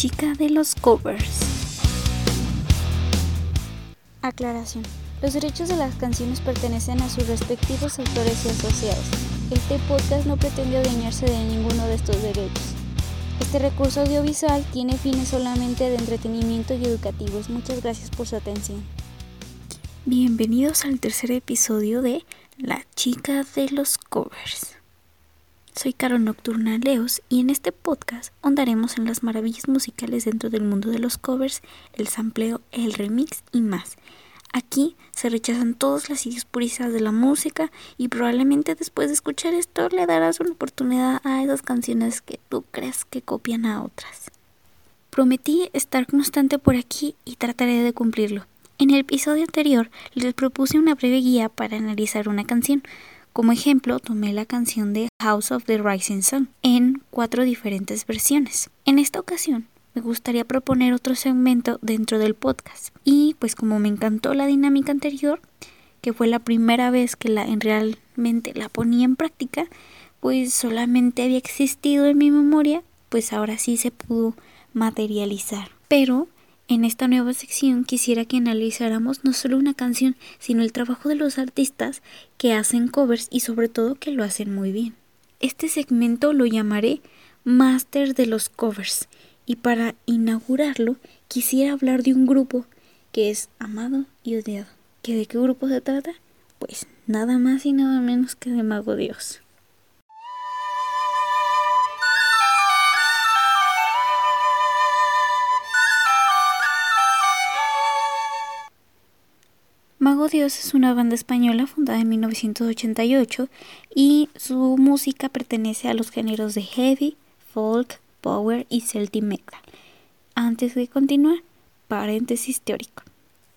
chica de los covers. Aclaración. Los derechos de las canciones pertenecen a sus respectivos autores y asociados. Este podcast no pretende adueñarse de ninguno de estos derechos. Este recurso audiovisual tiene fines solamente de entretenimiento y educativos. Muchas gracias por su atención. Bienvenidos al tercer episodio de La chica de los covers. Soy Caro Nocturna Leos y en este podcast ahondaremos en las maravillas musicales dentro del mundo de los covers, el sampleo, el remix y más. Aquí se rechazan todas las ideas puristas de la música y probablemente después de escuchar esto le darás una oportunidad a esas canciones que tú crees que copian a otras. Prometí estar constante por aquí y trataré de cumplirlo. En el episodio anterior les propuse una breve guía para analizar una canción, como ejemplo, tomé la canción de House of the Rising Sun en cuatro diferentes versiones. En esta ocasión, me gustaría proponer otro segmento dentro del podcast. Y pues como me encantó la dinámica anterior, que fue la primera vez que la en realmente la ponía en práctica, pues solamente había existido en mi memoria, pues ahora sí se pudo materializar. Pero en esta nueva sección quisiera que analizáramos no solo una canción, sino el trabajo de los artistas que hacen covers y sobre todo que lo hacen muy bien. Este segmento lo llamaré Master de los Covers y para inaugurarlo quisiera hablar de un grupo que es amado y odiado. ¿Que de qué grupo se trata? Pues nada más y nada menos que de Mago Dios. Mago Dios es una banda española fundada en 1988 y su música pertenece a los géneros de heavy, folk, power y celtic metal. Antes de continuar, paréntesis teórico.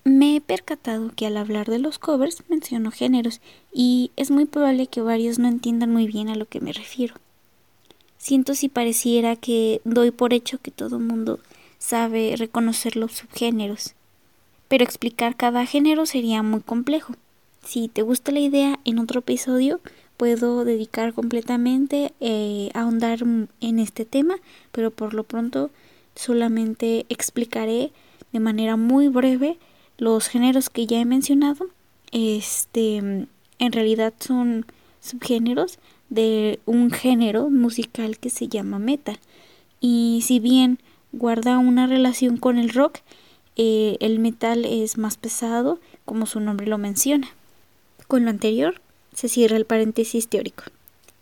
Me he percatado que al hablar de los covers menciono géneros y es muy probable que varios no entiendan muy bien a lo que me refiero. Siento si pareciera que doy por hecho que todo mundo sabe reconocer los subgéneros pero explicar cada género sería muy complejo. Si te gusta la idea, en otro episodio puedo dedicar completamente eh, a ahondar en este tema, pero por lo pronto solamente explicaré de manera muy breve los géneros que ya he mencionado. Este, en realidad son subgéneros de un género musical que se llama metal. Y si bien guarda una relación con el rock, eh, el metal es más pesado, como su nombre lo menciona. Con lo anterior, se cierra el paréntesis teórico.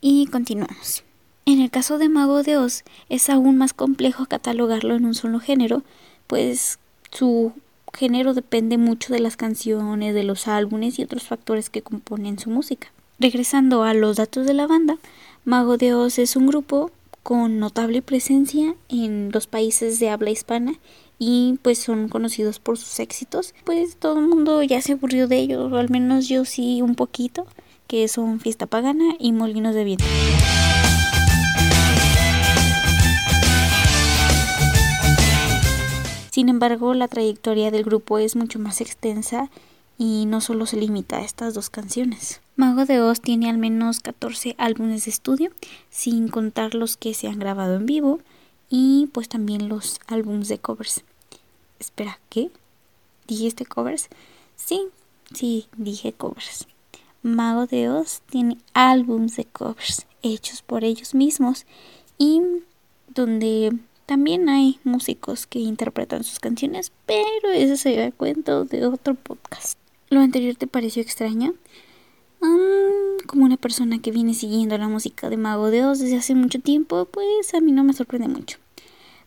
Y continuamos. En el caso de Mago de Oz, es aún más complejo catalogarlo en un solo género, pues su género depende mucho de las canciones, de los álbumes y otros factores que componen su música. Regresando a los datos de la banda, Mago de Oz es un grupo con notable presencia en los países de habla hispana y pues son conocidos por sus éxitos. Pues todo el mundo ya se aburrió de ellos, o al menos yo sí un poquito, que son Fiesta Pagana y Molinos de Viento. Sin embargo, la trayectoria del grupo es mucho más extensa y no solo se limita a estas dos canciones. Mago de Oz tiene al menos 14 álbumes de estudio, sin contar los que se han grabado en vivo y pues también los álbumes de covers. Espera, ¿qué? ¿Dijiste covers? Sí, sí, dije covers. Mago de Oz tiene álbums de covers hechos por ellos mismos y donde también hay músicos que interpretan sus canciones, pero eso se da cuenta de otro podcast. ¿Lo anterior te pareció extraño? Mm, como una persona que viene siguiendo la música de Mago de Oz desde hace mucho tiempo, pues a mí no me sorprende mucho.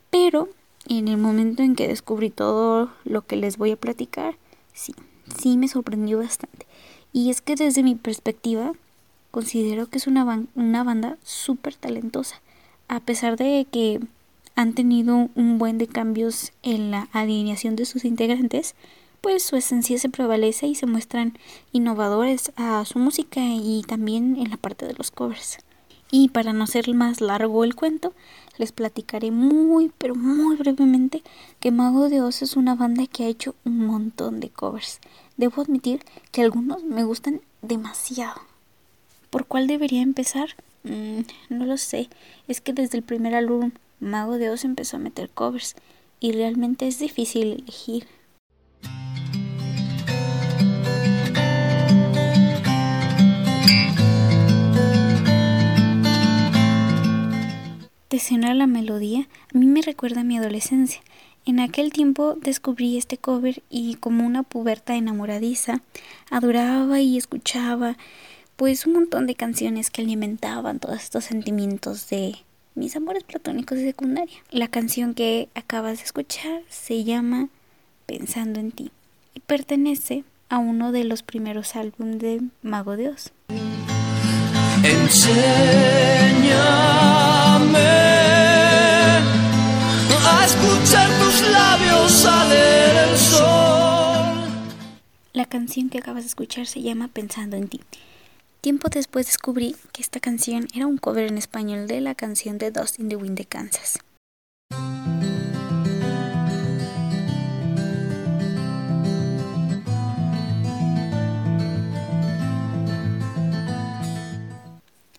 Pero en el momento en que descubrí todo lo que les voy a platicar, sí, sí me sorprendió bastante. Y es que desde mi perspectiva, considero que es una, una banda súper talentosa. A pesar de que han tenido un buen de cambios en la alineación de sus integrantes, pues su esencia se prevalece y se muestran innovadores a su música y también en la parte de los covers. Y para no ser más largo el cuento, les platicaré muy, pero muy brevemente que Mago de Oz es una banda que ha hecho un montón de covers. Debo admitir que algunos me gustan demasiado. ¿Por cuál debería empezar? Mm, no lo sé. Es que desde el primer álbum Mago de Oz empezó a meter covers y realmente es difícil elegir. La melodía, a mí me recuerda a mi adolescencia. En aquel tiempo descubrí este cover y como una puberta enamoradiza, adoraba y escuchaba pues un montón de canciones que alimentaban todos estos sentimientos de mis amores platónicos de secundaria. La canción que acabas de escuchar se llama Pensando en ti y pertenece a uno de los primeros álbumes de Mago Dios. La canción que acabas de escuchar se llama Pensando en ti. Tiempo después descubrí que esta canción era un cover en español de la canción de Dust in the Wind de Kansas.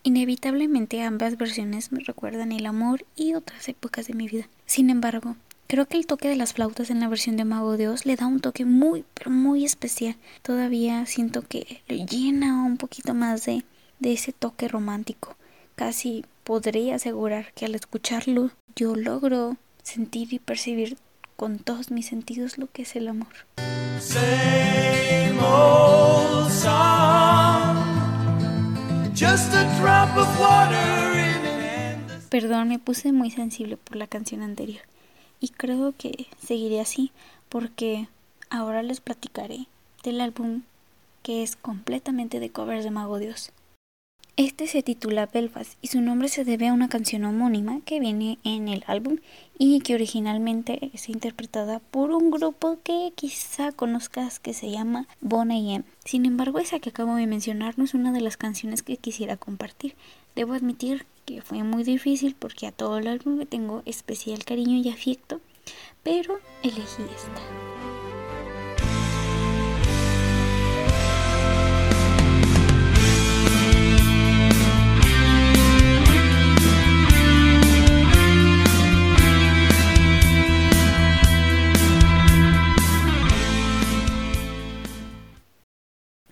Inevitablemente ambas versiones me recuerdan el amor y otras épocas de mi vida. Sin embargo, Creo que el toque de las flautas en la versión de Mago de Oz le da un toque muy, pero muy especial. Todavía siento que le llena un poquito más de, de ese toque romántico. Casi podría asegurar que al escucharlo yo logro sentir y percibir con todos mis sentidos lo que es el amor. Perdón, me puse muy sensible por la canción anterior y creo que seguiré así porque ahora les platicaré del álbum que es completamente de covers de Mago Dios. Este se titula Belfast y su nombre se debe a una canción homónima que viene en el álbum y que originalmente es interpretada por un grupo que quizá conozcas que se llama Bon M. Sin embargo, esa que acabo de mencionar no es una de las canciones que quisiera compartir. Debo admitir que fue muy difícil porque a todo el álbum le tengo especial cariño y afecto, pero elegí esta.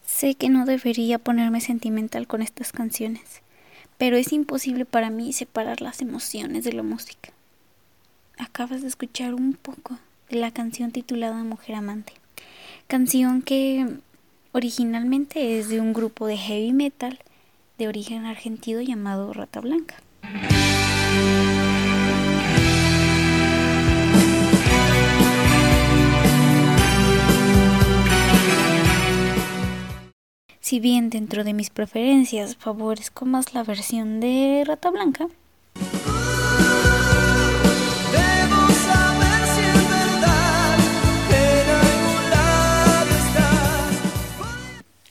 Sé que no debería ponerme sentimental con estas canciones, pero es imposible para mí separar las emociones de la música. Acabas de escuchar un poco de la canción titulada Mujer Amante, canción que originalmente es de un grupo de heavy metal de origen argentino llamado Rata Blanca. Si bien dentro de mis preferencias favorezco más la versión de Rata Blanca,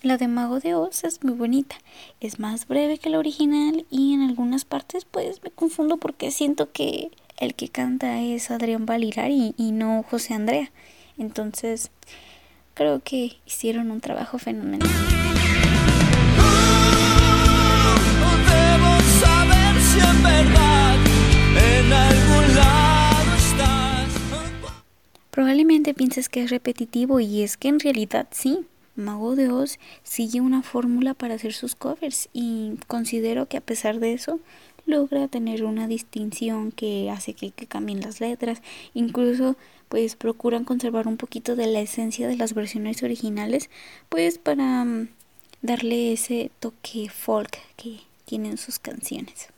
La de Mago de Oz es muy bonita, es más breve que la original y en algunas partes pues me confundo porque siento que el que canta es Adrián Valirari y no José Andrea. Entonces creo que hicieron un trabajo fenomenal. Probablemente pienses que es repetitivo y es que en realidad sí. Mago de Oz sigue una fórmula para hacer sus covers y considero que a pesar de eso logra tener una distinción que hace que, que cambien las letras, incluso pues procuran conservar un poquito de la esencia de las versiones originales, pues para mm, darle ese toque folk que tienen sus canciones.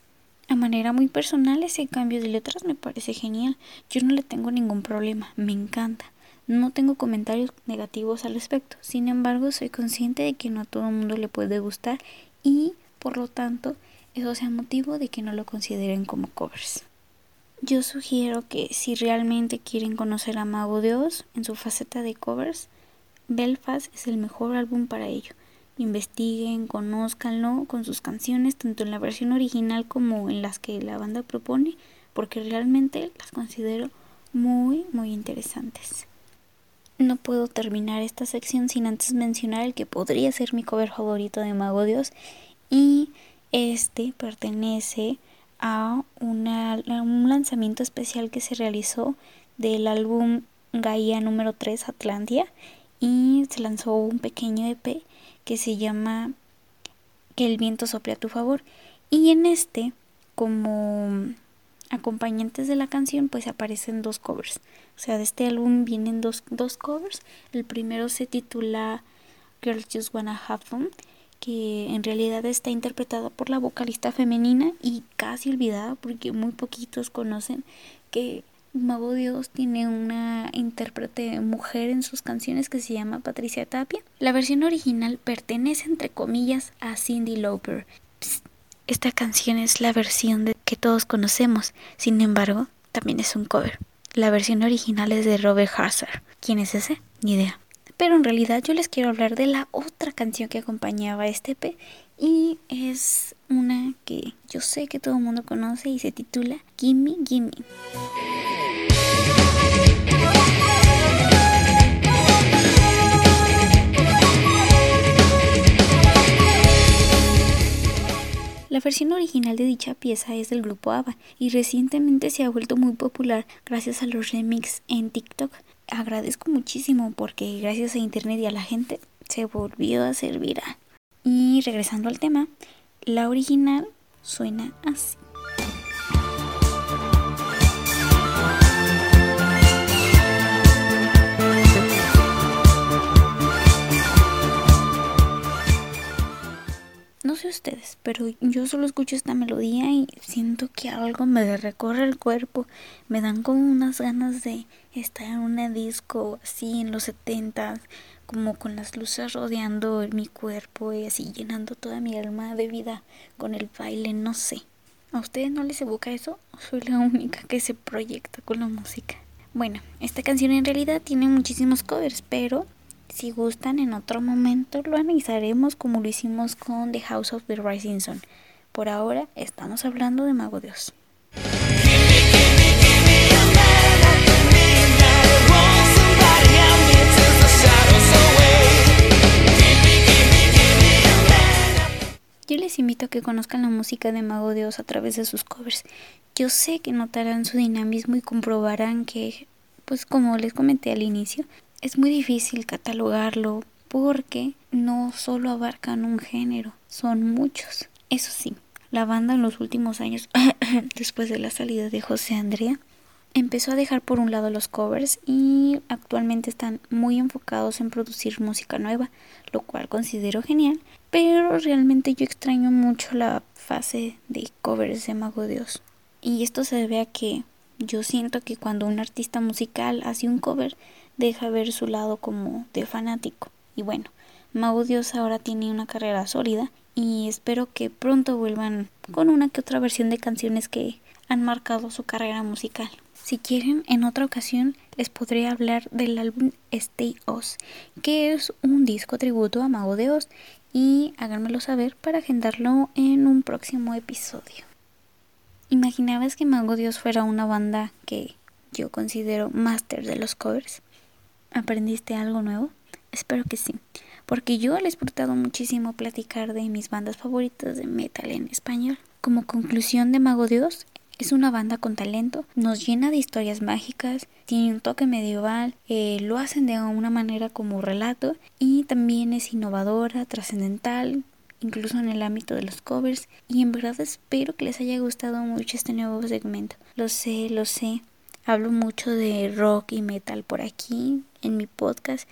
A manera muy personal, ese cambio de letras me parece genial. Yo no le tengo ningún problema, me encanta. No tengo comentarios negativos al respecto. Sin embargo, soy consciente de que no a todo el mundo le puede gustar y, por lo tanto, eso sea motivo de que no lo consideren como covers. Yo sugiero que si realmente quieren conocer a Mago de Oz en su faceta de covers, Belfast es el mejor álbum para ello investiguen, conózcanlo con sus canciones, tanto en la versión original como en las que la banda propone, porque realmente las considero muy, muy interesantes. No puedo terminar esta sección sin antes mencionar el que podría ser mi cover favorito de Mago Dios y este pertenece a un lanzamiento especial que se realizó del álbum Gaia número 3 Atlantia y se lanzó un pequeño EP que se llama Que el viento sople a tu favor. Y en este como acompañantes de la canción pues aparecen dos covers. O sea de este álbum vienen dos, dos covers. El primero se titula Girls Just Wanna Have Fun que en realidad está interpretada por la vocalista femenina y casi olvidada porque muy poquitos conocen que Mago Dios tiene una intérprete mujer en sus canciones que se llama Patricia Tapia. La versión original pertenece entre comillas a Cindy Lauper. esta canción es la versión que todos conocemos, sin embargo, también es un cover. La versión original es de Robert Hazard. ¿Quién es ese? Ni idea. Pero en realidad yo les quiero hablar de la otra canción que acompañaba a este EP y es una que yo sé que todo el mundo conoce y se titula Gimme Gimme. La versión original de dicha pieza es del grupo ABBA y recientemente se ha vuelto muy popular gracias a los remix en TikTok. Agradezco muchísimo porque gracias a internet y a la gente se volvió a servir. Y regresando al tema, la original suena así. Pero yo solo escucho esta melodía y siento que algo me recorre el cuerpo. Me dan como unas ganas de estar en una disco así en los 70 como con las luces rodeando mi cuerpo y así llenando toda mi alma de vida con el baile, no sé. ¿A ustedes no les evoca eso? ¿O soy la única que se proyecta con la música? Bueno, esta canción en realidad tiene muchísimos covers, pero si gustan, en otro momento lo analizaremos como lo hicimos con The House of the Rising Sun. Por ahora estamos hablando de Mago Dios. Yo les invito a que conozcan la música de Mago Dios a través de sus covers. Yo sé que notarán su dinamismo y comprobarán que, pues como les comenté al inicio, es muy difícil catalogarlo porque no solo abarcan un género, son muchos. Eso sí, la banda en los últimos años, después de la salida de José Andrea, empezó a dejar por un lado los covers y actualmente están muy enfocados en producir música nueva, lo cual considero genial, pero realmente yo extraño mucho la fase de covers de Mago Dios. Y esto se debe a que yo siento que cuando un artista musical hace un cover, deja ver su lado como de fanático. Y bueno, Dios ahora tiene una carrera sólida y espero que pronto vuelvan con una que otra versión de canciones que han marcado su carrera musical. Si quieren, en otra ocasión les podré hablar del álbum Stay Oz, que es un disco tributo a Mago de Oz, y háganmelo saber para agendarlo en un próximo episodio. ¿Imaginabas que Mago Dios fuera una banda que yo considero máster de los covers? ¿Aprendiste algo nuevo? Espero que sí, porque yo he disfrutado muchísimo platicar de mis bandas favoritas de metal en español. Como conclusión de Mago Dios, es una banda con talento, nos llena de historias mágicas, tiene un toque medieval, eh, lo hacen de una manera como relato y también es innovadora, trascendental, incluso en el ámbito de los covers y en verdad espero que les haya gustado mucho este nuevo segmento. Lo sé, lo sé, Hablo mucho de rock y metal por aquí en mi podcast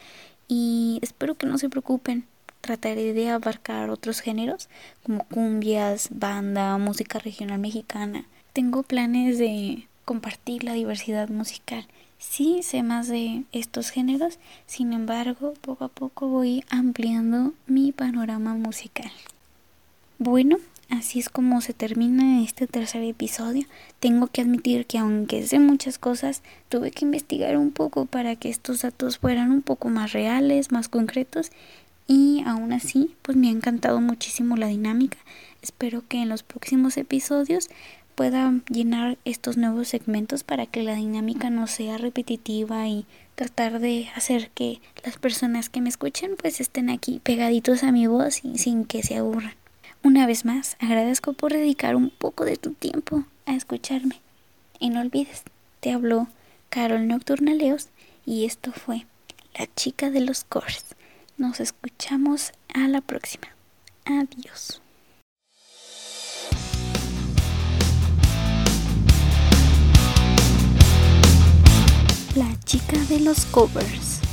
y espero que no se preocupen. Trataré de abarcar otros géneros como cumbias, banda, música regional mexicana. Tengo planes de compartir la diversidad musical. Sí sé más de estos géneros, sin embargo, poco a poco voy ampliando mi panorama musical. Bueno, Así es como se termina este tercer episodio. Tengo que admitir que aunque sé muchas cosas, tuve que investigar un poco para que estos datos fueran un poco más reales, más concretos y aún así, pues me ha encantado muchísimo la dinámica. Espero que en los próximos episodios pueda llenar estos nuevos segmentos para que la dinámica no sea repetitiva y tratar de hacer que las personas que me escuchen pues estén aquí pegaditos a mi voz y sin que se aburran. Una vez más, agradezco por dedicar un poco de tu tiempo a escucharme. Y no olvides, te habló Carol Nocturnaleos y esto fue La chica de los cores. Nos escuchamos a la próxima. Adiós. Chica de los covers.